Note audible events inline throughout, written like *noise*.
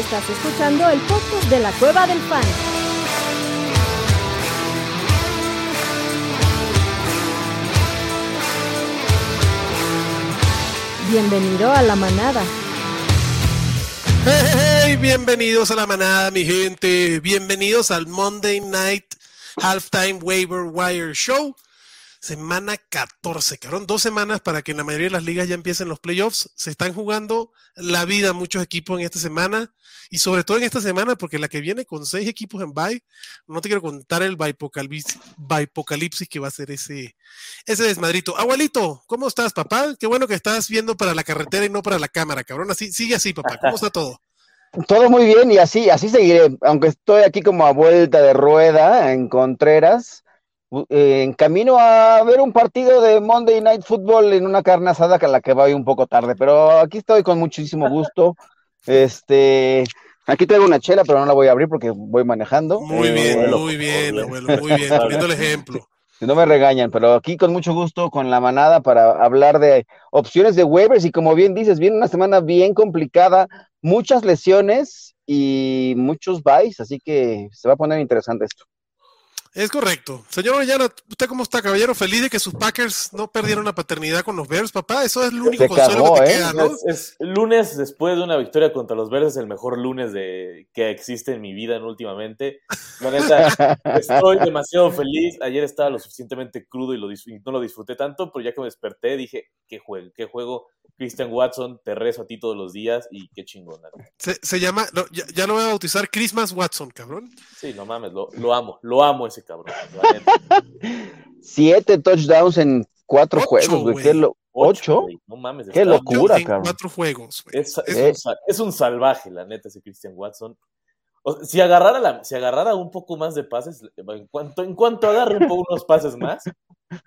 Estás escuchando el podcast de la Cueva del Fan. Bienvenido a la manada. Hey, bienvenidos a la manada, mi gente. Bienvenidos al Monday Night Halftime Waiver Wire Show. Semana 14, cabrón. Dos semanas para que en la mayoría de las ligas ya empiecen los playoffs. Se están jugando la vida muchos equipos en esta semana. Y sobre todo en esta semana, porque la que viene con seis equipos en bye, no te quiero contar el bipocalipsis que va a ser ese, ese desmadrito. Abuelito, ¿cómo estás, papá? Qué bueno que estás viendo para la carretera y no para la cámara, cabrón. Así, sigue así, papá. ¿Cómo está todo? Todo muy bien y así, así seguiré, aunque estoy aquí como a vuelta de rueda en Contreras, en camino a ver un partido de Monday Night Football en una carne asada que a la que voy un poco tarde, pero aquí estoy con muchísimo gusto. *laughs* Este, aquí traigo una chela, pero no la voy a abrir porque voy manejando. Muy bien, muy bien, abuelo, muy bien, viendo el ejemplo. *laughs* No me regañan, pero aquí con mucho gusto con la manada para hablar de opciones de waivers y como bien dices, viene una semana bien complicada, muchas lesiones y muchos buys, así que se va a poner interesante esto. Es correcto. Señor Orellana, ¿usted cómo está, caballero? Feliz de que sus Packers no perdieron la paternidad con los Bears, papá. Eso es el único consuelo que te ¿eh? queda, ¿no? Es, lunes después de una victoria contra los Bears, es el mejor lunes de, que existe en mi vida últimamente. La neta, *laughs* estoy demasiado feliz. Ayer estaba lo suficientemente crudo y, lo, no lo disfruté tanto, pero ya que me desperté dije, qué juego, qué juego. Christian Watson, te rezo a ti todos los días y qué chingón. Se, llama, ya, lo voy a bautizar Christmas Watson, cabrón. Sí, no mames, lo, lo amo, lo amo ese cabrón. Siete touchdowns en cuatro juegos, güey. ¿Qué lo... ¿Ocho? no mames. Qué locura, cabrón. Cuatro juegos, güey. Es, es, un, salvaje, la neta, ese Christian Watson. Si, agarrara la, si agarrara un poco más de pases, en cuanto, en cuanto agarre un poco unos pases más,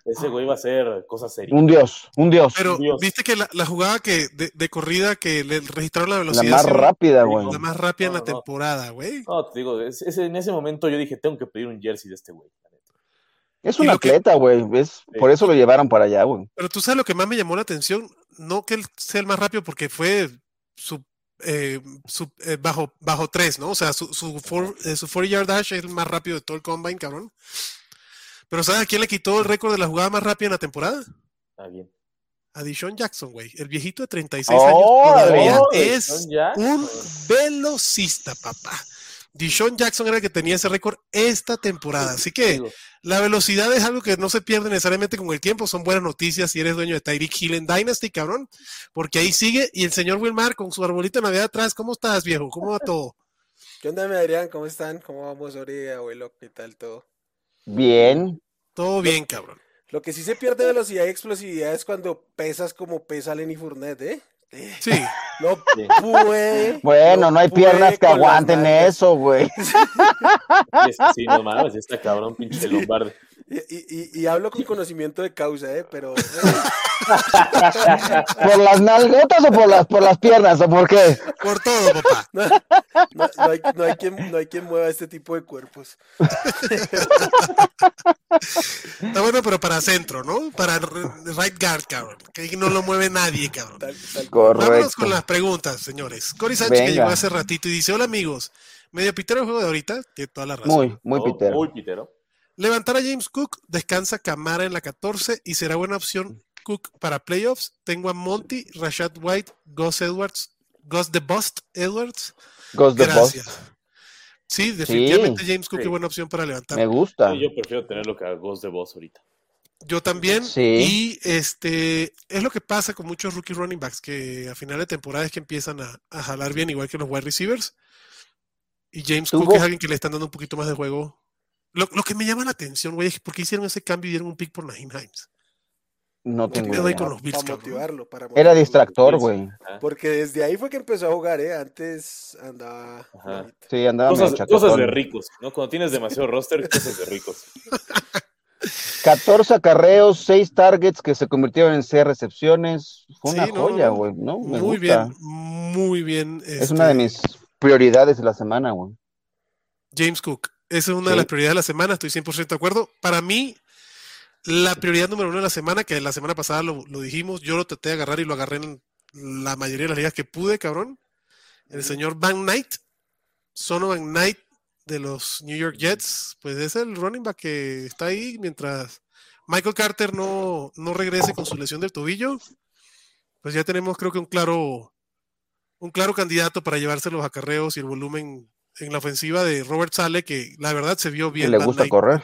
ese güey va a ser cosas serias. Un dios, un dios. Pero viste que la, jugada que de, corrida que le registraron la velocidad. La más rápida, güey. La más rápida en la temporada, güey. No, te digo, en ese momento yo dije, tengo que pedir un jersey de este güey. Es un atleta, güey. Por eso lo llevaron para allá, güey. Pero tú sabes lo que más me llamó la atención, no que él sea el más rápido porque fue su, eh, eh, bajo, bajo tres, ¿no? O sea, su, su, four, eh, su yard dash es el más rápido de todo el combine, cabrón. Pero ¿sabes a quién le quitó el récord de la jugada más rápida en la temporada? ¿A quién? A Dishon Jackson, güey. El viejito de 36 años todavía es un velocista, papá. Dishon Jackson era el que tenía ese récord esta temporada. Así que la velocidad es algo que no se pierde necesariamente con el tiempo. Son buenas noticias si eres dueño de Tyreek Hill en Dynasty, cabrón. Porque ahí sigue. Y el señor Wilmar con su arbolito de Navidad atrás. ¿Cómo estás, viejo? ¿Cómo va todo? ¿Qué onda, mi Adrián? ¿Cómo están? ¿Cómo vamos, Ori, abuelo? ¿Qué tal todo? Bien. Todo bien, cabrón. Lo que sí se pierde velocidad y explosividad es cuando pesas como pesa Lenny Fournette, ¿eh? Sí. No puede. Bueno, no, hay piernas que aguanten eso, güey. *laughs* Sí, no mames, está cabrón, pinche lombarde. Y, y, hablo con conocimiento de causa, ¿eh? Pero. *laughs* ¿Por las nalgotas o por las, por las piernas? ¿O por qué? Por todo, papá. *laughs* No, hay, no, hay, quien, no hay quien mueva este tipo de cuerpos. Está bueno, pero para centro, ¿no? Para right guard, cabrón. Que ahí no lo mueve nadie, cabrón. Correcto. Vámonos con las preguntas, señores. Cory Sánchez que llegó hace ratito y dice: Hola, amigos. Medio pitero el juego de ahorita, tiene toda la razón. Muy, muy oh, pitero. Muy pitero. Levantar a James Cook, descansa Camara en la 14 y será buena opción Cook para playoffs. Tengo a Monty, Rashad White, Gus Edwards, Gus the Bust Edwards. Gus the Gracias. Sí, definitivamente James Cook es buena opción para levantar. Me gusta. yo prefiero tenerlo que a Gus the Boss ahorita. Yo también. Y este es lo que pasa con muchos rookie running backs que a final de temporada es que empiezan a, a jalar bien, igual que los wide receivers. Y James Cook es alguien que le están dando un poquito más de juego lo, que me llama la atención, güey, es por qué hicieron ese cambio y dieron un pick por Naheem Himes. No tengo idea. Con los para motivarlo, para Era distractor, güey. Porque desde ahí fue que empezó a jugar, ¿eh? Antes andaba. Sí, andaba cosas, cosas de ricos, ¿no? Cuando tienes demasiado roster, *laughs* cosas de ricos. 14 acarreos, 6 targets que se convirtieron en 6 recepciones. Fue una joya, güey, ¿no? muy bien, muy bien. Es una de este mis prioridades de la semana, güey. James Cook. Esa es una de las prioridades de la semana, estoy 100% de acuerdo. Para mí, la prioridad número uno de la semana, que la semana pasada lo, dijimos, yo lo traté de agarrar y lo agarré en la mayoría de las ligas que pude, cabrón. El señor Van Knight, Sonovan Knight de los New York Jets, pues es el running back que está ahí mientras Michael Carter no, no regrese con su lesión del tobillo. Pues ya tenemos creo que un claro un claro candidato para llevarse los acarreos y el volumen en la ofensiva de Robert Sale, que la verdad se vio bien. Le gusta correr.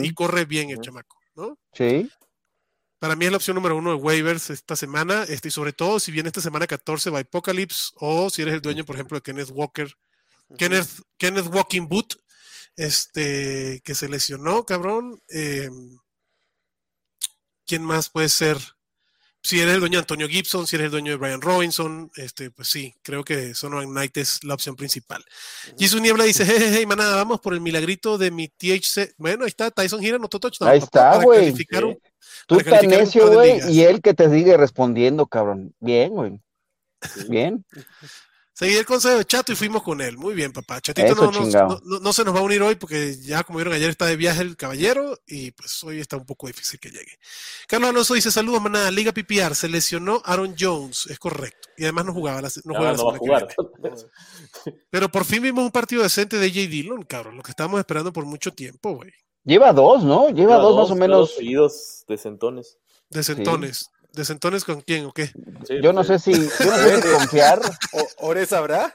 Y corre bien el chamaco, ¿no? Sí. Para mí es la opción número uno de waivers esta semana, este, y sobre todo si viene esta semana 14 va Apocalypse, o si eres el dueño, por ejemplo, de Kenneth Walker, Kenneth, Kenneth Walking Boot, este, que se lesionó, cabrón. Eh, ¿Quién más puede ser? Si eres el dueño de Antonio Gibson, si eres el dueño de Brian Robinson, este, pues sí, creo que Sonoran Knight es la opción principal. Uh Niebla dice, hey, hey, manada, vamos por el milagrito de mi THC. Bueno, ahí está, Tyson Gira no touchdown. Ahí está, güey. Tú estás necio, güey, y él que te sigue respondiendo, cabrón. Bien, güey. Bien. *laughs* Seguí el consejo de Chato y fuimos con él. Muy bien, papá. Chatito no, no, se nos va a unir hoy porque ya, como vieron, ayer está de viaje el caballero y pues hoy está un poco difícil que llegue. Carlos Alonso dice: Saludos, manada. Liga PPR. Se lesionó Aaron Jones. Es correcto. Y además no jugaba la, no juega va a jugar. Pero por fin vimos un partido decente de J. Dillon, cabrón. Lo que estábamos esperando por mucho tiempo, güey. Lleva dos, ¿no? Lleva, dos, más o menos. Seguidos de centones. De centones. ¿De centones con quién o qué? yo no sé si, yo no sé si *laughs* confiar. ¿Ores habrá?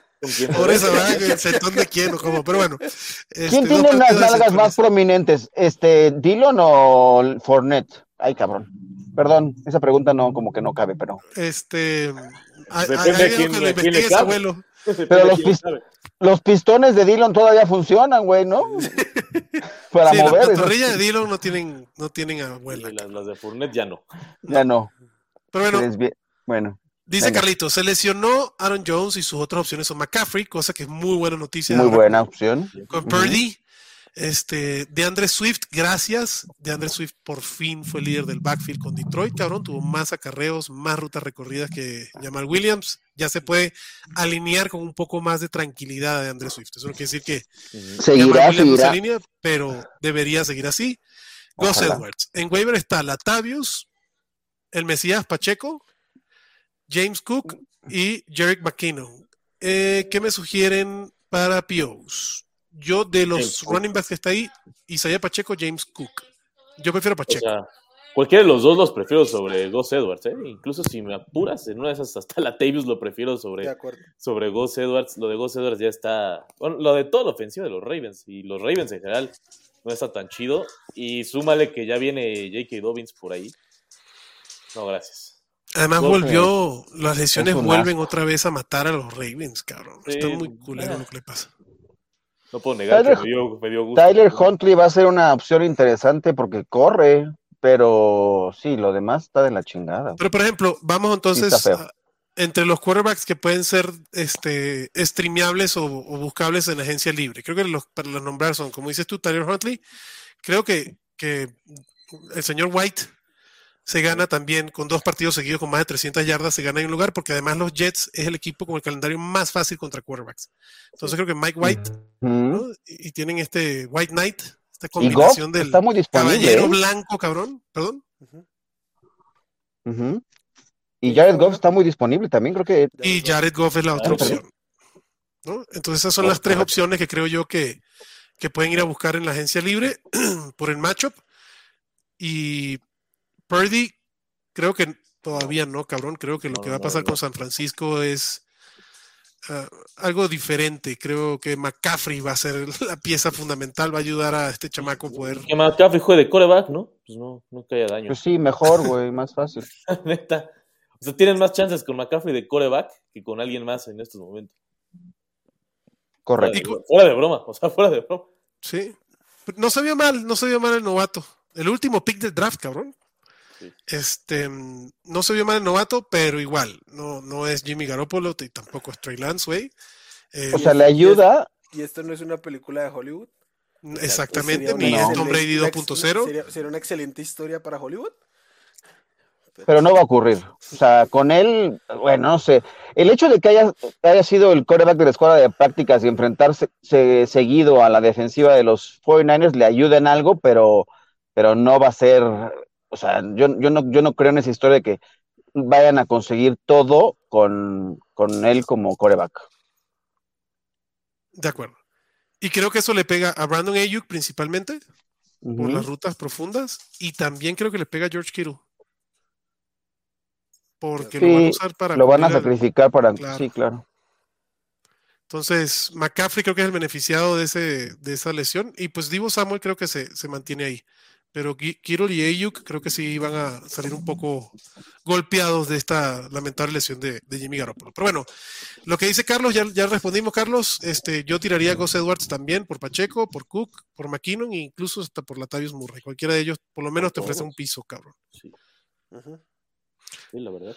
Ores habrá el centón de quién o cómo, pero bueno. Este, ¿Quién tiene las nalgas más prominentes? Este, ¿Dillon o Fournette? Ay, cabrón. Perdón, esa pregunta no, como que no cabe, pero. Este. Depende de quién, que quién le abuelo. Pero los, los, pistones de Dillon todavía funcionan, güey, ¿no? *laughs* Para mover. Las torrillas de Dillon no tienen, no tienen abuela. las, las, de Fournette ya no. Ya no. Pero bueno. Bueno. Dice Carlito, se lesionó Aaron Jones y sus otras opciones son McCaffrey, cosa que es muy buena noticia. Muy buena opción. Con Purdy. Este, de Andre Swift, gracias. De Andre Swift por fin fue líder del backfield con Detroit, cabrón. Tuvo más acarreos, más rutas recorridas que Jamal Williams. Ya se puede alinear con un poco más de tranquilidad de Andre Swift. Eso no quiere decir que seguirá, seguirá. Línea, pero debería seguir así. Gus Edwards. En waiver está Latavius, el Mesías Pacheco, James Cook y Jarek McKinnon. Eh, ¿Qué me sugieren para POs? Yo de los running backs que está ahí, Isaiah Pacheco, James Cook. Yo prefiero Pacheco. cualquiera de los dos los prefiero sobre Gus Edwards, ¿eh? Incluso si me apuras, en una de esas hasta la Tavius lo prefiero sobre, sobre Gus Edwards. Lo de Gus Edwards ya está. Bueno, lo de toda la ofensiva de los Ravens y los Ravens en general no está tan chido. Y súmale que ya viene J.K. Dobbins por ahí. No, gracias. Además volvió, las lesiones vuelven otra vez a matar a los Ravens, cabrón. Está muy culero lo que le pasa. No puedo negar Tyler, que me dio, gusto. Tyler Huntley va a ser una opción interesante porque corre, pero sí, lo demás está de la chingada. Pero por ejemplo, vamos entonces entre los quarterbacks que pueden ser este, streameables o, buscables en agencia libre. Creo que los, para los nombrar son, como dices tú, Tyler Huntley. Creo que, que el señor White se gana también con dos partidos seguidos con más de 300 yardas, se gana en un lugar, porque además los Jets es el equipo con el calendario más fácil contra quarterbacks. Entonces creo que Mike White, y, tienen este White Knight, esta combinación del caballero ¿eh? blanco, cabrón, perdón. Y Jared Goff está muy disponible también, creo que. Y Jared Goff es la otra opción. Entonces esas son las tres opciones que creo yo que, que pueden ir a buscar en la agencia libre *clears throat* por el matchup. Y Purdy, creo que todavía no, cabrón. Creo que lo que va a pasar con San Francisco es ah, algo diferente. Creo que McCaffrey va a ser *laughs* la pieza fundamental, va a ayudar a este chamaco a poder. Que McCaffrey juegue de coreback, ¿no? Pues no, no que haya daño. Pues sí, mejor, güey, más fácil. *laughs* Neta. O sea, tienen más chances con McCaffrey de coreback que con alguien más en estos momentos. Correcto. Fuera de, broma, o sea, fuera de broma. Sí. No se vio mal, no se vio mal el novato. El último pick del draft, cabrón. Este, no se vio mal el novato, pero igual, no, no es Jimmy Garoppolo y tampoco es Trey Lance, güey. Eh, o sea, le ayuda. ¿Y esto no es una película de Hollywood? Exactamente, ni es Tom Brady 2.0. Sería, una excelente historia para Hollywood. Pero no va a ocurrir. O sea, con él, bueno, no sé. El hecho de que haya, haya sido el coreback de la escuela de prácticas y enfrentarse seguido a la defensiva de los 49ers le ayuda en algo, pero, pero no va a ser o sea, yo, yo, no, yo no creo en esa historia de que vayan a conseguir todo con, él como coreback. De acuerdo. Y creo que eso le pega a Brandon Ayuk principalmente por las rutas profundas y también creo que le pega a George Kittle. Porque lo van a usar para Lo van a al- sacrificar para. Claro. Sí, claro. Entonces, McCaffrey creo que es el beneficiado de, ese, de esa lesión. Y pues Divo Samuel creo que se, se mantiene ahí. Pero Ki- Kittle y Ayuk creo que sí van a salir un poco golpeados de esta lamentable lesión de, de Jimmy Garoppolo. Pero bueno, lo que dice Carlos, ya, ya respondimos, Carlos. Este, yo tiraría a Gus Edwards también por Pacheco, por Cook, por McKinnon e incluso hasta por Latavius Murray. Cualquiera de ellos por lo menos te ofrece un piso, cabrón. Sí, sí, la verdad.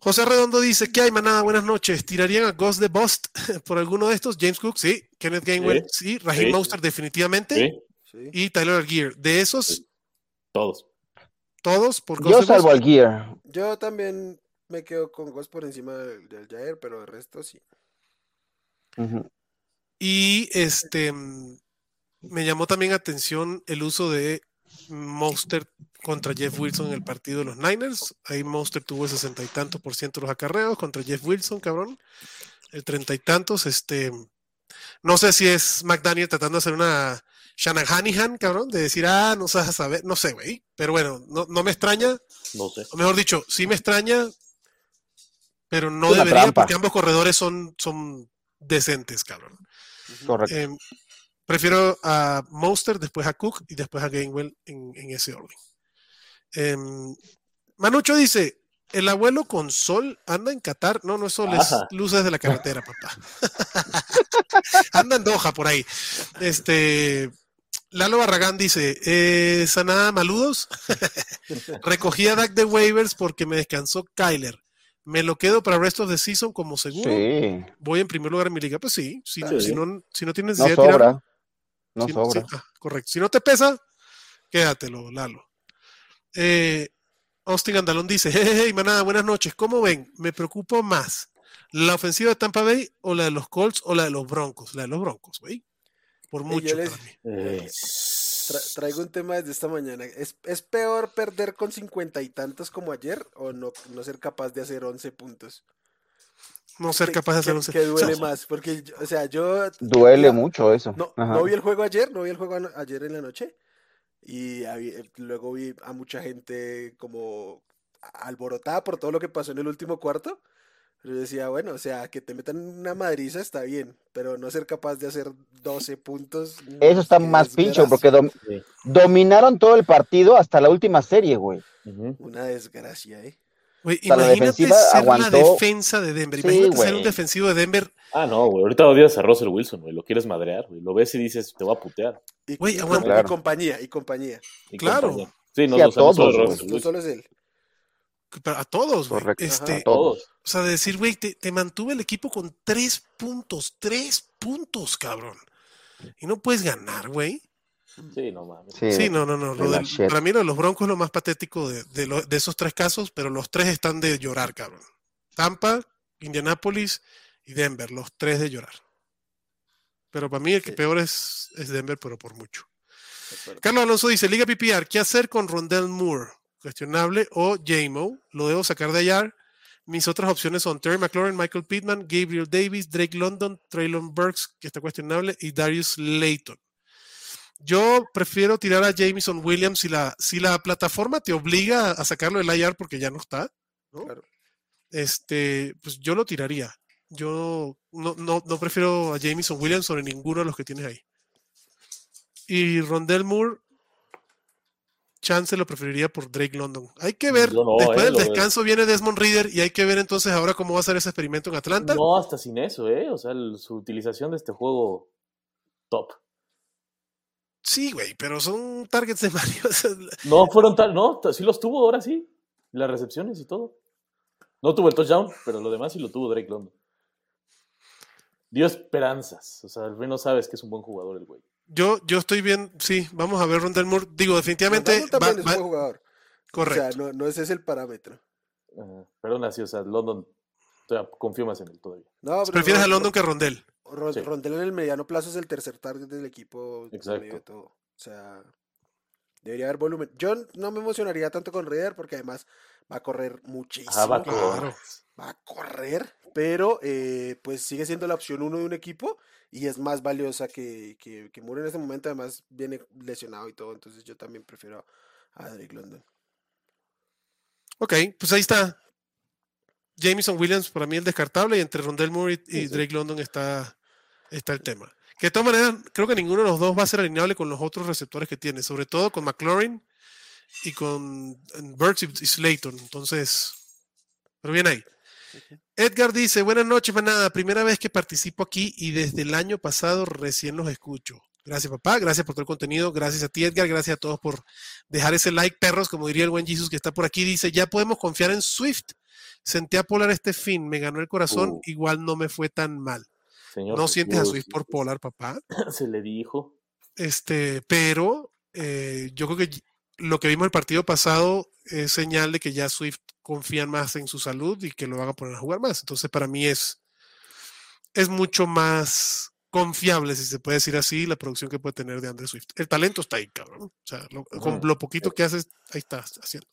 José Redondo dice, ¿qué hay, manada? Buenas noches. ¿Tirarían a Ghost de Bust *laughs* por alguno de estos? James Cook, sí. Kenneth Gainwell, sí. Raheem Sí. Mostert, definitivamente. Sí. Y Tyler Algier. De esos, Sí. todos. todos por Yo salvo al Gear. Yo también me quedo con Ghost por encima del, del Jair, pero el resto sí. Y este mm, me llamó también atención el uso de Mostert contra Jeff Wilson en el partido de los Niners. Ahí Mostert tuvo el sesenta y tantos por ciento de los acarreos contra Jeff Wilson, cabrón. El treinta y tantos. Este, no sé si es McDaniel tratando de hacer una Shanahan, cabrón, de decir, ah, no sabes saber, no sé, güey. Pero bueno, no, no me extraña, No sé. o mejor dicho, sí me extraña, pero no una debería trampa. porque ambos corredores son, son decentes, cabrón. Correcto. Eh, prefiero a Monster, después a Cook y después a Gainwell en, en ese orden. Em, Manucho dice: El abuelo con sol anda en Qatar. No, no es sol, es luces de la carretera, papá. *laughs* anda en Doha por ahí. Este. Lalo Barragán dice: eh, Sanada Maludos. *laughs* Recogí a Dak de waivers porque me descansó Kyler. Me lo quedo para rest of the season como seguro. Sí. Voy en primer lugar en mi liga. Pues sí, si, Sí. si no, si no tienes No necesidad de sobra. No si- sobra. ah, correcto. Si no te pesa, quédatelo, Lalo. Eh, Austin Andalón dice, hey, manada, buenas noches. ¿Cómo ven? Me preocupo más la ofensiva de Tampa Bay o la de los Colts o la de los Broncos. La de los Broncos, güey. Por mucho les- para mí. Eh, Tra- traigo un tema desde esta mañana. ¿Es, es peor perder con cincuenta y tantos como ayer o no, no ser capaz de hacer 11 puntos? No ser ¿Qué- capaz de hacer qué- un... qué duele o *laughs* sea, más? Porque, yo- o sea, yo... Duele ya- mucho eso. No, vi el juego ayer, no vi el juego ayer en la noche. Y había- luego vi a mucha gente como alborotada por todo lo que pasó en el último cuarto. Yo decía, bueno, o sea, que te metan una madriza está bien, pero no ser capaz de hacer 12 puntos. mm, Eso está más pincho porque dom- Sí. dominaron todo el partido hasta la última serie, güey. Una desgracia, ¿eh? güey, la imagínate defensiva ser la aguantó. defensa de Denver. Sí, Imagínate ser un güey. defensivo de Denver. Ah, no, güey. Ahorita odias a Russell Wilson, güey. Lo quieres madrear, güey. Lo ves y dices, te voy a putear. Y, Güey, y aguanta. y compañía, y compañía. Y Claro. compañía. Sí, no, Sí, no Russell solo es él. A todos, güey. Este, Ajá. todos. O sea, de decir, güey, te, te mantuve el equipo con tres puntos, tres puntos, cabrón. Y no puedes ganar, güey. Sí, no mames. Sí, Sí, no, no, no. lo del- para mí lo de los Broncos es lo más patético de, de lo- de esos tres casos, pero los tres están de llorar, cabrón. Tampa, Indianapolis y Denver, los tres de llorar. Pero para mí el que Sí. peor es, es Denver, pero por mucho. Carlos Alonso dice, Liga PPR, ¿qué hacer con Rondell Moore? Cuestionable. O JMO, lo debo sacar de allá. Mis otras opciones son Terry McLaurin, Michael Pittman, Gabriel Davis, Drake London, Traylon Burks, que está cuestionable, y Darius Layton. Yo prefiero tirar a Jameson Williams si la, si la plataforma te obliga a sacarlo del IR porque ya no está. ¿no? Claro. Este, pues yo lo tiraría. Yo no, no, no prefiero a Jameson Williams sobre ninguno de los que tienes ahí. Y Rondell Moore, chance lo preferiría por Drake London. Hay que ver, no, después eh, del veo. descanso viene Desmond Reader y hay que ver entonces ahora cómo va a ser ese experimento en Atlanta. No, hasta sin eso, ¿eh? O sea, el- su utilización de este juego, top. Sí, güey, pero son targets de Mario. *laughs* No fueron tal, no, sí los tuvo ahora sí. Las recepciones y todo. No tuvo el touchdown, pero lo demás sí lo tuvo Drake London. Dio esperanzas. O sea, al menos sabes que es un buen jugador el güey. Yo, yo estoy bien, sí, vamos a ver Rondell Moore. Digo, definitivamente Rondell también va- es un buen jugador. correcto. O sea, no, no ese es el parámetro. Ajá. Pero aún así, o sea, London, todavía confío más en él todavía. No, pero Prefieres a London que a Rondell. Sí. Rondell en el mediano plazo es el tercer target del equipo. en Exacto. medio de todo. O sea, debería haber volumen. Yo no me emocionaría tanto con Reader porque además va a correr muchísimo. Ajá, va a correr. Claro. Va a correr, pero eh, pues sigue siendo la opción uno de un equipo y es más valiosa que, que, que Moore en este momento. Además, viene lesionado y todo, entonces yo también prefiero a Drake London. Ok, pues ahí está. Jameson Williams, para mí el descartable, y entre Rondell Moore y, Drake London está, está el tema. Que de todas maneras, creo que ninguno de los dos va a ser alineable con los otros receptores que tiene, sobre todo con McLaurin y con Burks y Slayton. Entonces, pero bien ahí. Edgar dice, buenas noches, manada. Primera vez que participo aquí y desde el año pasado recién los escucho. Gracias, papá. Gracias por todo el contenido. Gracias a ti, Edgar. Gracias a todos por dejar ese like, perros. Como diría el buen Jesus que está por aquí. Dice, ya podemos confiar en Swift. Senté a Polar este fin. Me ganó el corazón. Uh. Igual no me fue tan mal. Señor No sientes a Swift por Polar, papá. *laughs* Se le dijo. Este, pero eh, yo creo que lo que vimos el partido pasado es señal de que ya Swift confían más en su salud y que lo van a poner a jugar más. Entonces, para mí es, es mucho más confiable, si se puede decir así, la producción que puede tener de Andrés Swift. El talento está ahí, cabrón. O sea, lo- con lo poquito que haces, ahí está haciendo.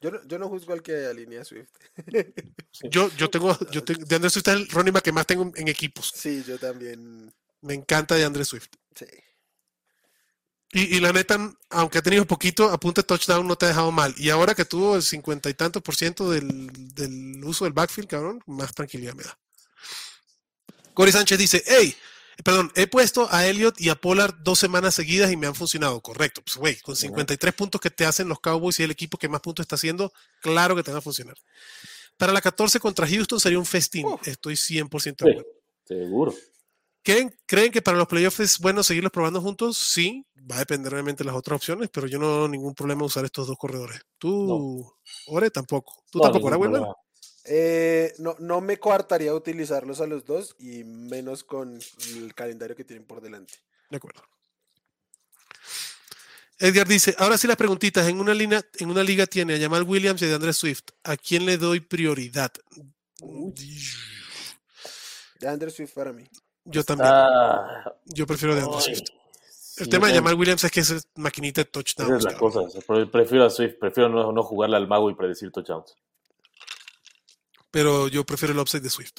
Yo no, yo no juzgo al que alinea Swift. Yo, yo tengo, *laughs* yo tengo, de Andrés Swift es el back que más tengo en- en equipos. sí, yo también. Me encanta de Andrés Swift. Sí. Y, y la neta, aunque ha tenido poquito, apunte touchdown no te ha dejado mal. Y ahora que tuvo el cincuenta y tantos por ciento del, del uso del backfield, cabrón, más tranquilidad me da. Cory Sánchez dice, hey, perdón, he puesto a Elliot y a Pollard dos semanas seguidas y me han funcionado. Correcto. Pues, güey, con 53 puntos que te hacen los Cowboys y el equipo que más puntos está haciendo, claro que te van a funcionar. Para la 14 contra Houston sería un festín. Uf. Estoy 100% de Sí, seguro. ¿Creen, ¿Creen que para los playoffs es bueno seguirlos probando juntos? Sí, va a depender obviamente de las otras opciones, pero yo no veo ningún problema usar estos dos corredores. Tú, Ore, tampoco. Tú No, tampoco, problema. Eh, no, no me coartaría utilizarlos a los dos y menos con el calendario que tienen por delante. De acuerdo. Edgar dice, ahora sí las preguntitas. En una, línea, en una liga tiene a Jamal Williams y a Andrés Swift. ¿A quién le doy prioridad? De Andrew Swift para mí. Yo también. Yo prefiero de Andrés ay, Swift. El sí, tema de Jamal Williams es que es maquinita de Esa touchdowns. es la cosa. Prefiero a Swift, prefiero no, no jugarle al mago y predecir touchdowns. Pero yo prefiero el upside de Swift.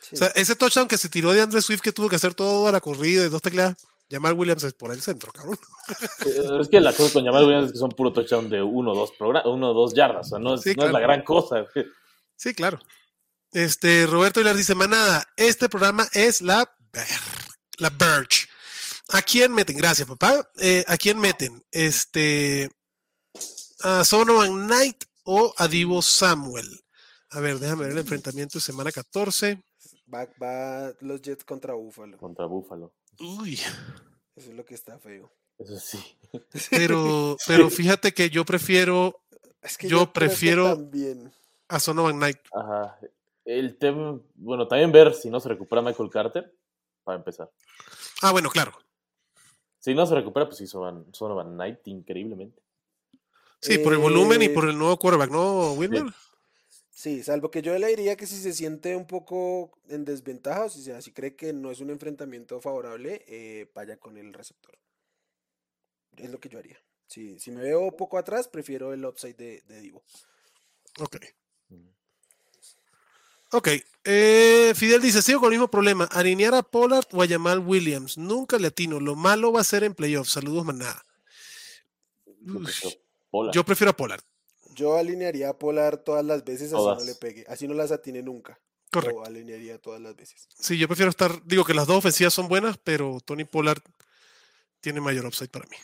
Sí. O sea, ese touchdown que se tiró de Andrés Swift que tuvo que hacer toda la corrida de dos teclas, Jamal Williams es por el centro, cabrón. Es que la cosa con Jamal Williams es que son puro touchdown de uno o dos, uno dos yardas. O sea, no es, Sí, no es la gran cosa. Sí, claro. Este, Roberto Hilar dice, manada, este programa es la, Ber- la Birch. ¿A quién meten? Gracias, papá. Eh, ¿A quién meten? Este, a Sonovan Knight o a Divo Samuel. A ver, déjame ver el enfrentamiento de semana 14. Va, va los Jets contra Buffalo. Contra Búfalo. Uy, Eso es lo que está feo. Eso sí. pero, pero fíjate que yo prefiero Es que Yo que prefiero- también. a Sonovan Knight. Ajá. El tema, bueno, también ver si no se recupera Michael Carter, para empezar. Ah, bueno, claro. Si no se recupera, pues sí, Sonovan, Sonovan Knight increíblemente. Sí, por el volumen y Eh, por el nuevo quarterback, ¿no, Wilmer? Sí, salvo que yo le diría que si se siente un poco en desventaja, o si, sea, si cree que no es un enfrentamiento favorable, eh, vaya con el receptor. Es lo que yo haría. Si, si me veo poco atrás, prefiero el upside de, de Divo. Ok. Ok. eh, Fidel dice, sigo con el mismo problema. Alinear a Pollard o a Jamal Williams. Nunca le atino. Lo malo va a ser en playoffs. Saludos, manada. Yo prefiero. Yo a Pollard. Yo alinearía a Polar todas las veces, así Todas. no le pegue. Así no las atine nunca. Correcto. Lo alinearía todas las veces. Sí, yo prefiero estar. Digo que las dos ofensivas son buenas, pero Tony Pollard tiene mayor upside para mí.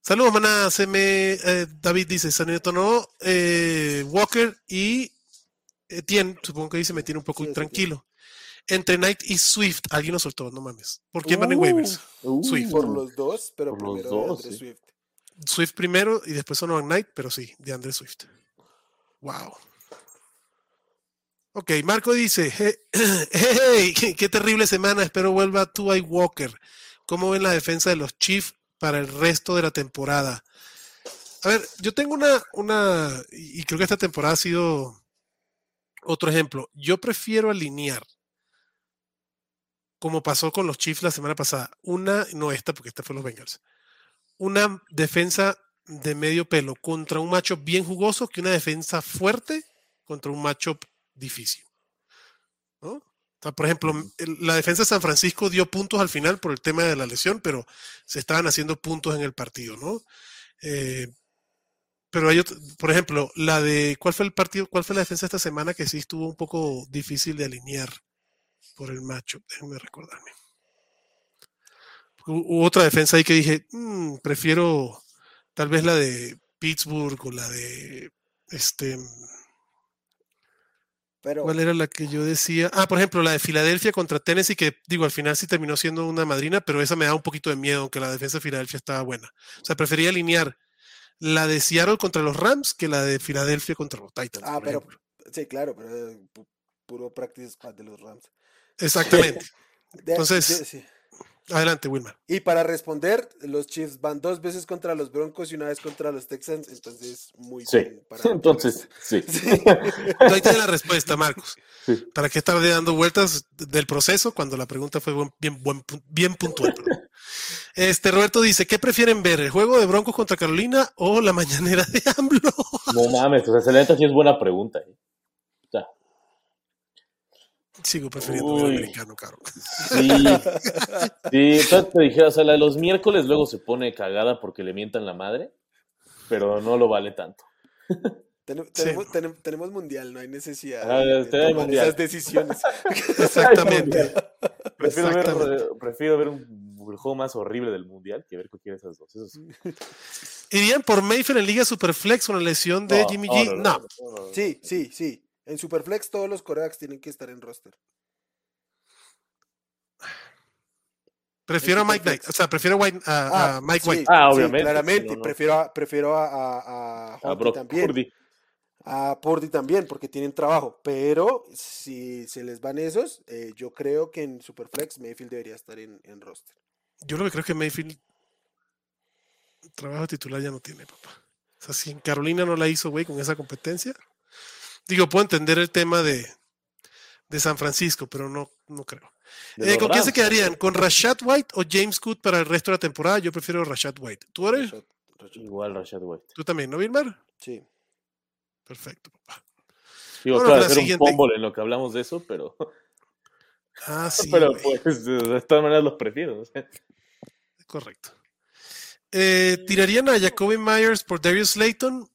Saludos, manada. Se me, eh, David dice, se me detonó eh, Walker y Etienne. Supongo que dice me tiene un poco Sí, intranquilo. Entre Knight y Swift. Alguien lo soltó, no mames. ¿Por quién van en waivers? Uh, Swift. Por los dos, pero Por los primero dos, de André sí. Swift. Swift primero y después Sonovan Knight, pero sí, de André Swift. Wow. Ok, Marco dice, "Hey, *clears throat* hey, qué, *laughs* qué terrible semana, espero vuelva Tua y Walker. ¿Cómo ven la defensa de los Chiefs para el resto de la temporada? A ver, yo tengo una, una, y creo que esta temporada ha sido otro ejemplo. Yo prefiero alinear, como pasó con los Chiefs la semana pasada, una, no esta, porque esta fue los Bengals, una defensa de medio pelo contra un macho bien jugoso que una defensa fuerte contra un matchup difícil. ¿no? por ejemplo, la defensa de San Francisco dio puntos al final por el tema de la lesión, pero se estaban haciendo puntos en el partido, ¿no? Eh, pero hay otro, por ejemplo, la de ¿cuál fue el partido, cuál fue la defensa esta semana que sí estuvo un poco difícil de alinear por el matchup? Déjenme recordarme. Hubo otra defensa ahí que dije, mm, prefiero tal vez la de Pittsburgh o la de este ¿Cuál era la que yo decía? Ah, por ejemplo, la de Filadelfia contra Tennessee, que digo, al final sí terminó siendo una madrina, pero esa me da un poquito de miedo, aunque la defensa de Filadelfia estaba buena. O sea, prefería alinear la de Seattle contra los Rams que la de Filadelfia contra los Titans. Ah, pero sí, claro, pero eh, puro practice squad de los Rams. Exactamente. *laughs* Entonces, Adelante, Wilmar. Y para responder, los Chiefs van dos veces contra los Broncos y una vez contra los Texans, entonces muy sí. *laughs* entonces, sí. Ahí tiene la respuesta, Marcos. *laughs* ¿Para qué estar dando vueltas del proceso cuando la pregunta fue bien, bien puntual? *laughs* Este Roberto dice, ¿qué prefieren ver? ¿El juego de Broncos contra Carolina o la mañanera de AMLO? No mames, o sea, sí es buena pregunta. ¿eh? Sigo prefiriendo el americano, caro. Sí, sí, te dijera, o sea, la de los miércoles luego se pone cagada porque le mientan la madre, pero no lo vale tanto. tenemos, mundial, no hay necesidad ah, de tomar esas decisiones. *laughs* Exactamente. prefiero, Ver, prefiero ver un juego más horrible del mundial que ver cualquiera de esas dos. Eso sí. ¿Irían por Mayfield en Liga Superflex con la lesión de Jimmy G? no. Sí, sí, sí. En Superflex todos los corebacks tienen que estar en roster. Prefiero a Mike White, o sea, prefiero a, ah, Mike White. Ah, obviamente. claramente, prefiero a, prefiero a, a, también. Purdy. A Purdy también, porque tienen trabajo. Pero si se les van esos, eh, yo creo que en Superflex Mayfield debería estar en, en roster. Yo lo que creo es que Mayfield trabajo titular ya no tiene, papá. O sea, si en Carolina no la hizo, güey, con esa competencia. Digo, puedo entender el tema de, de San Francisco, pero no, no creo. Eh, ¿Con quién se quedarían? ¿Con Rashad White o James Cook para el resto de la temporada? Yo prefiero Rashad White. ¿Tú eres? Igual Rashad White. ¿Tú también, no, Vilmar? Sí. Perfecto, papá. Digo, bueno, claro, hacer un fumble en lo que hablamos de eso, pero. *laughs* Ah, *laughs* sí. pero pues, de todas maneras los prefiero. Correcto. Eh, ¿Tirarían a Jacoby Myers por Darius Slayton?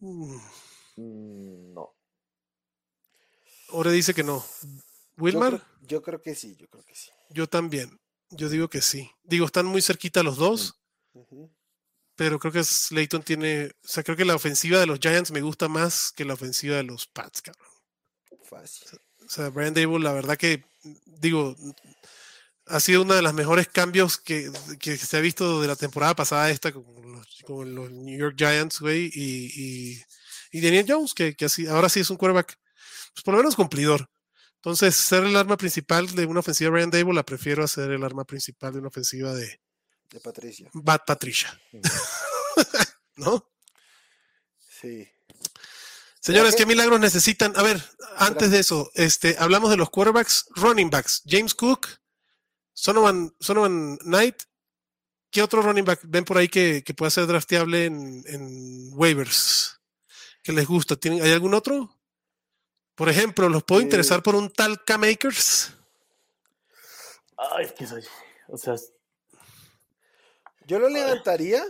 Mm. Mm, no. Ahora dice que no. ¿Wilmar? Yo creo, que sí, yo creo que sí. Yo también. Yo digo que sí. Digo, están muy cerquita los dos. Pero creo que Slayton tiene. O sea, creo que la ofensiva de los Giants me gusta más que la ofensiva de los Pats, cabrón. Fácil. O sea, Brian Dable, la verdad que, digo, ha sido uno de los mejores cambios que, se ha visto de la temporada pasada esta con los, New York Giants, güey, y, y Daniel Jones, que, así, ahora sí es un quarterback, pues por lo menos cumplidor. Entonces, ser el arma principal de una ofensiva de Brian Dable, la prefiero a ser el arma principal de una ofensiva de, de Patricia. Bad Patricia. *laughs* ¿No? Sí. Señores, ¿qué milagros necesitan? A ver, antes de eso, este, hablamos de los quarterbacks, running backs. James Cook, Sonovan, Sonovan Knight. ¿Qué otro running back ven por ahí que, que pueda ser drafteable en, en waivers? Que les gusta? ¿Tienen, ¿Hay algún otro? Por ejemplo, ¿los puedo interesar por un tal K-Makers? Ay, es que soy. O sea. Yo lo levantaría.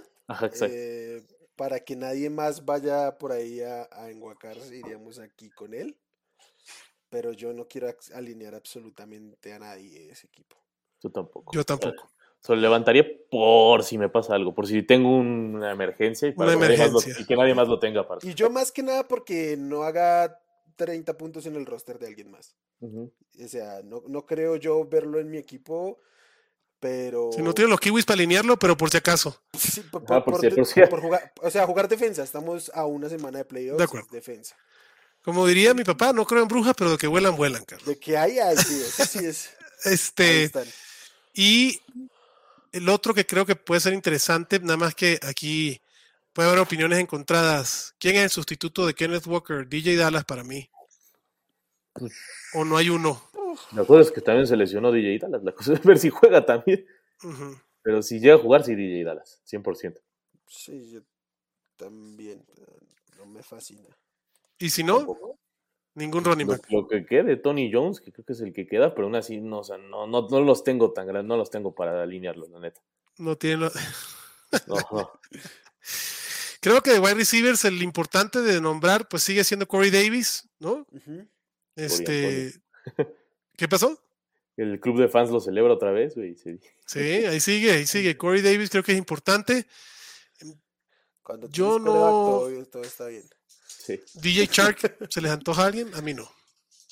Eh, para que nadie más vaya por ahí a, a enguacarse, iríamos aquí con él. Pero yo no quiero alinear absolutamente a nadie ese equipo. Yo tampoco. Yo tampoco lo levantaría por si me pasa algo, por si tengo una emergencia y, para que, nadie más lo tenga aparte. Y yo más que nada porque no haga 30 puntos en el roster de alguien más. O sea, no, no, creo yo verlo en mi equipo, pero... Si no tiene los kiwis para alinearlo, pero por si acaso. Sí, por, jugar, o sea, jugar defensa. Estamos a una semana de playoffs. De acuerdo. Defensa. Como diría mi papá, no creo en brujas, pero de que vuelan, vuelan, Carlos. De que hay, hay, sí, sí es. *laughs* este... Y el otro que creo que puede ser interesante, nada más que aquí puede haber opiniones encontradas. ¿Quién es el sustituto de Kenneth Walker? DJ Dallas para mí. ¿O no hay uno? La cosa es que también se lesionó DJ Dallas. La cosa es ver si juega también. Pero si llega a jugar, sí, DJ Dallas, 100%. Sí, yo también. No me fascina. Y si no, Tampoco. Ningún running Lo, back. lo que quede, Tony Jones, que creo que es el que queda, pero aún así no, o sea, no, no, no los tengo tan grandes, no los tengo para alinearlos, la neta. No tiene lo- *laughs* No, no. *laughs* Creo que de wide receivers el importante de nombrar pues sigue siendo Corey Davis, ¿no? Este, ¿qué pasó? El club de fans lo celebra otra vez, güey. sí. Sí, ahí sigue, ahí sigue. *laughs* Corey Davis creo que es importante. Cuando Yo no- todo, todo está bien. Sí. DJ Shark, ¿se les antoja a alguien? A mí no,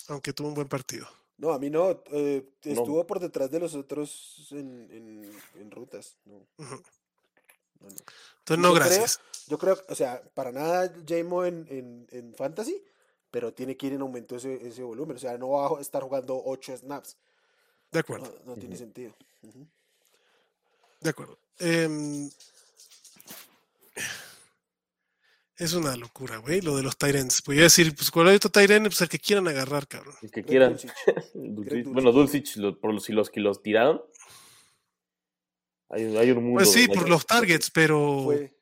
aunque tuvo un buen partido. No, a mí no. eh, No. estuvo por detrás de los otros en, en, en rutas. No, Ujú. no, no. Entonces, no, Yo creo- gracias. Yo creo, o sea, para nada Jamo en, en, en Fantasy, pero tiene que ir en aumento ese, ese volumen. O sea, no va a estar jugando 8 snaps. De No, acuerdo, no tiene sentido. De acuerdo. Em, es una locura, güey, lo de los Tyrants. A decir, pues cuál hay otro Tyrant, pues el que quieran agarrar, cabrón. El que quieran. *laughs* Dulcich. Bueno, Dulcich, lo- por los, si los que los tiraron. Hay, hay un mundo. Pues sí, por los targets, pero... Fue.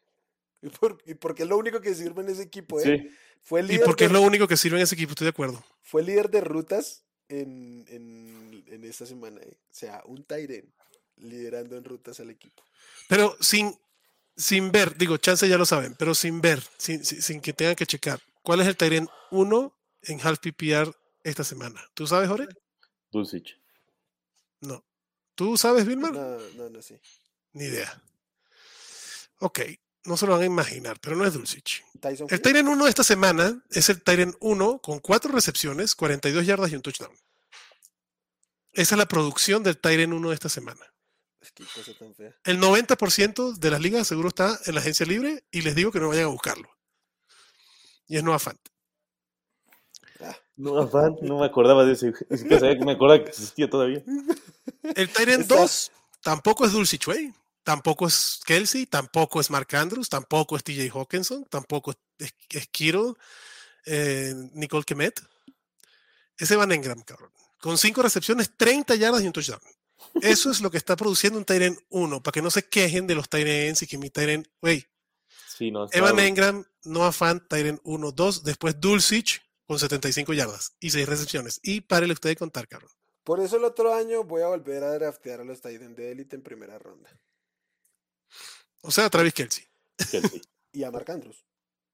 Y, por- y porque es lo único que sirve en ese equipo, ¿eh? Sí, Fue el Y porque de, es lo único que sirve en ese equipo, estoy de acuerdo. fue el líder de rutas en, en, en esta semana. ¿eh? O sea, un Tyren liderando en rutas al equipo. Pero sin, sin ver, digo, chance ya lo saben, pero sin ver, sin, sin, sin que tengan que checar, ¿cuál es el Tyrant 1 en half PPR esta semana? ¿Tú sabes, Jorge? Dulcich. No. ¿Tú sabes, Vilmar? No, no, no sé. Ni idea. Ok, no se lo van a imaginar, pero no es Dulcich. Tyson El. Tyrant 1 de esta semana es el Tyrant 1 con 4 recepciones, 42 yardas y un touchdown. Esa es la producción del Tyrant 1 de esta semana. Es que cosa tan fea. El 90% de las ligas seguro está en la agencia libre y les digo que no vayan a buscarlo. Y es Noah Fant. Ah, No, afán, no me acordaba de ese. Sabía que me acordaba que existía todavía. El Tyrant Está- 2 tampoco es Dulcich, güey. Tampoco es Kelsey, tampoco es Mark Andrews, tampoco es TJ Hawkinson, tampoco es, es Kittle, eh, Nicole Kemet. Ese Van Engram, cabrón. Con 5 recepciones, 30 yardas y un touchdown. Eso es lo que está produciendo un Tyrant 1, para que no se quejen de los Tyrants y que mi Tyrant, güey, Sí, no. estaba- Evan Engram, Noah Fant, Tyrant 1, 2, después Dulcich con 75 yardas y 6 recepciones. Y párele usted de contar, cabrón. Por eso el otro año voy a volver a draftear a los Titans de élite en primera ronda. O sea, Travis Kelsey Kelsey. *laughs* Y a Mark Andrews.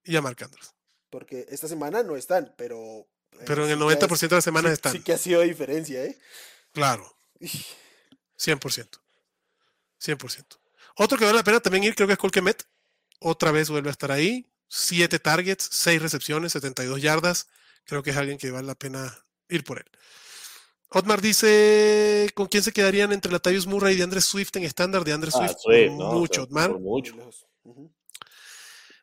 y a Mark Andrews. Porque esta semana no están, pero. eh, Pero en el sí que 90% de las semanas sí- están. Sí que ha sido diferencia, ¿eh? Claro, 100%. 100%. Otro que vale la pena también ir, creo que es Colquemet. Otra vez vuelve a estar ahí. Siete targets, seis recepciones, 72 yardas. Creo que es alguien que vale la pena ir por él. Otmar dice, ¿con quién se quedarían entre Latavius Murray y de Andre Swift en estándar? De Andre Ah, Swift, Swift, por ¿no? mucho, O sea, Otmar. mucho.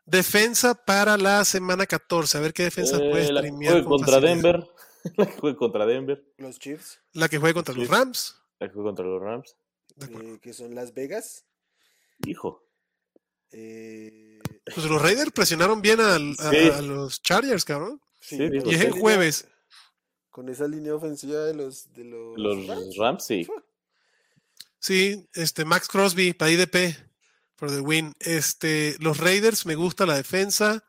Defensa para la semana 14. A ver qué defensa Eh, puede la que streamear juegue con contra facilidad. Denver. *laughs* La que juegue contra Denver. Los Chiefs, La que juegue contra los. Rams. Contra los Rams. Eh, que son Las Vegas. Hijo. eh, Pues los Raiders presionaron bien al- a, Sí. a los Chargers, cabrón. sí, Y es esa el línea- jueves. Con esa línea ofensiva de los, de los, Los Rams. Rams, sí. Sí, este Max Crosby para IDP for the win. Este, los Raiders me gusta la defensa.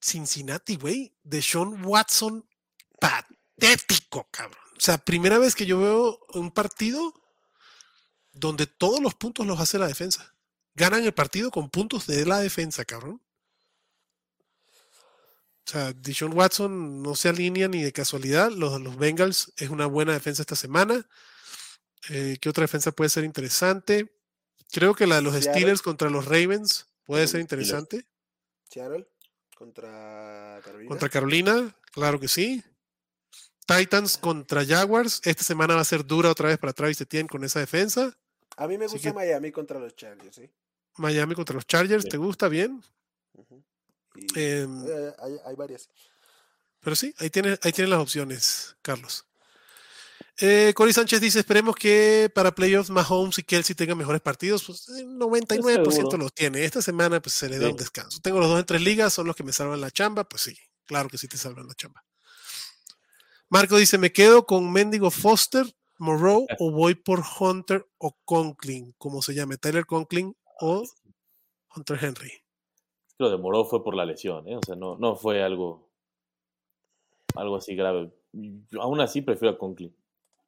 Cincinnati, güey, de Sean Watson, patético, cabrón. O sea, primera vez que yo veo un partido donde todos los puntos los hace la defensa. Ganan el partido con puntos de la defensa, cabrón. O sea, Deshaun Watson no se alinea ni de casualidad. Los, los Bengals es una buena defensa esta semana. Eh, ¿Qué otra defensa puede ser interesante? Creo que la de los Seattle. Steelers contra los Ravens puede ser interesante. Seattle contra Carolina. Contra Carolina, claro que sí. Titans contra Jaguars. Esta semana va a ser dura otra vez para Travis Etienne con esa defensa. A mí me gusta que- Miami contra los Chargers, ¿eh? Miami contra los Chargers, Sí. ¿te gusta? Bien. Y, Em, eh, hay, hay varias. Pero sí, ahí tienes, ahí tienes las opciones, Carlos. Eh, Cory Sánchez dice, esperemos que para playoffs Mahomes y Kelsey tengan mejores partidos. Pues el 99% seguro. los tiene. Esta semana pues se le da Sí. un descanso. Tengo los dos en tres ligas, son los que me salvan la chamba. Pues sí, claro que sí te salvan la chamba. Marco dice, me quedo con Mendigo Foster, Moreau *laughs* o voy por Hunter o Conklin, como se llame, Tyler Conklin o Hunter Henry. lo demoró fue por la lesión, ¿eh? O sea, no, no fue algo, algo así grave. Aún así prefiero a Conklin.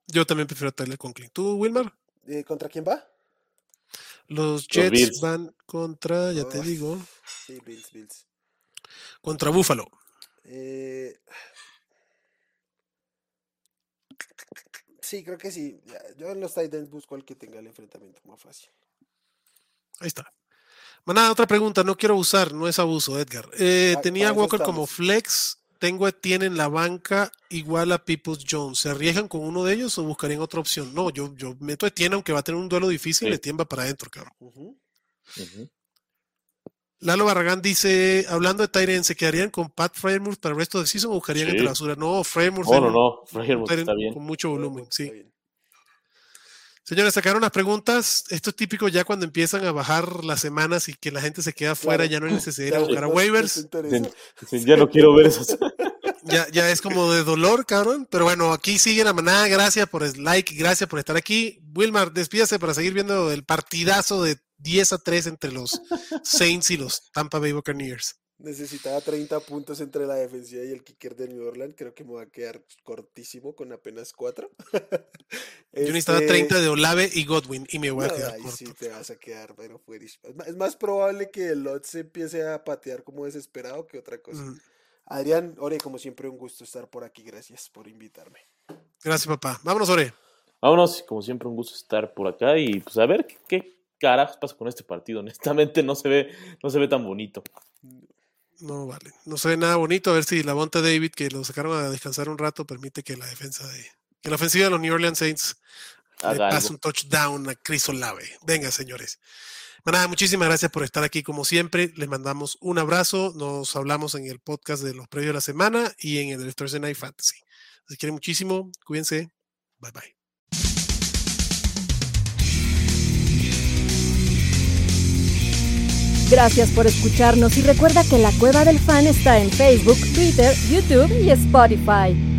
Yo también prefiero a Tyler Conklin. ¿Tú, Wilmar? Eh, ¿Contra quién va? Los Jets van contra, ya te Uf. digo, Sí, Bills, Bills. contra Buffalo. Eh, Sí, creo que sí. Yo en los Titans busco al que tenga el enfrentamiento más fácil. Ahí está. Manada, otra pregunta, no quiero abusar, no es abuso, Edgar. Eh, tenía a Walker como flex, tengo a Etienne en la banca igual a Peoples Jones. ¿Se arriesgan con uno de ellos o buscarían otra opción? No, yo, yo meto a Etienne aunque va a tener un duelo difícil, Sí. Etienne va para adentro, cabrón. Lalo Barragán dice, hablando de Tyren, ¿se quedarían con Pat Frymouth para el resto del season o buscarían Sí. entre la basura? No, Frymouth No, no, no. Tyren está bien. con mucho volumen, sí. Señores, sacaron las preguntas. Esto es típico ya cuando empiezan a bajar las semanas y que la gente se queda fuera, Claro. ya no hay necesidad de ir a buscar a waivers. Ya no quiero ver esas. *laughs* Ya, ya es como de dolor, cabrón. Pero bueno, aquí sigue la manada. Gracias por el like, gracias por estar aquí. Wilmar, despídase para seguir viendo el partidazo de 10 a 3 entre los Saints y los Tampa Bay Buccaneers. Necesitaba 30 puntos entre la defensiva y el kicker de New Orleans. Creo que me va a quedar cortísimo con apenas 4. *laughs* Yo necesitaba 30 de Olave y Godwin y me voy a quedar ahí corto. sí te vas a quedar, pero ma- Es más probable que el Lot se empiece a patear como desesperado que otra cosa. Mm, Adrián, Ore, como siempre, un gusto estar por aquí. Gracias por invitarme. Gracias, papá. Vámonos, Ore. Vámonos, como siempre, un gusto estar por acá y pues a ver qué, carajos pasa con este partido. *laughs* Honestamente, no se ve, no se ve tan bonito. No vale. No se ve nada bonito. A ver si la Bonta David, que lo sacaron a descansar un rato, permite que la defensa de. Que la ofensiva de los New Orleans Saints le pase algo. un touchdown a Chris Olave. Venga, señores. Bueno, nada, muchísimas gracias por estar aquí como siempre. Les mandamos un abrazo. Nos hablamos en el podcast de los previos de la semana y en el Thursday Night Fantasy. Les quiero muchísimo. Cuídense. Bye bye. Gracias por escucharnos y recuerda que la Cueva del Fan está en Facebook, Twitter, YouTube y Spotify.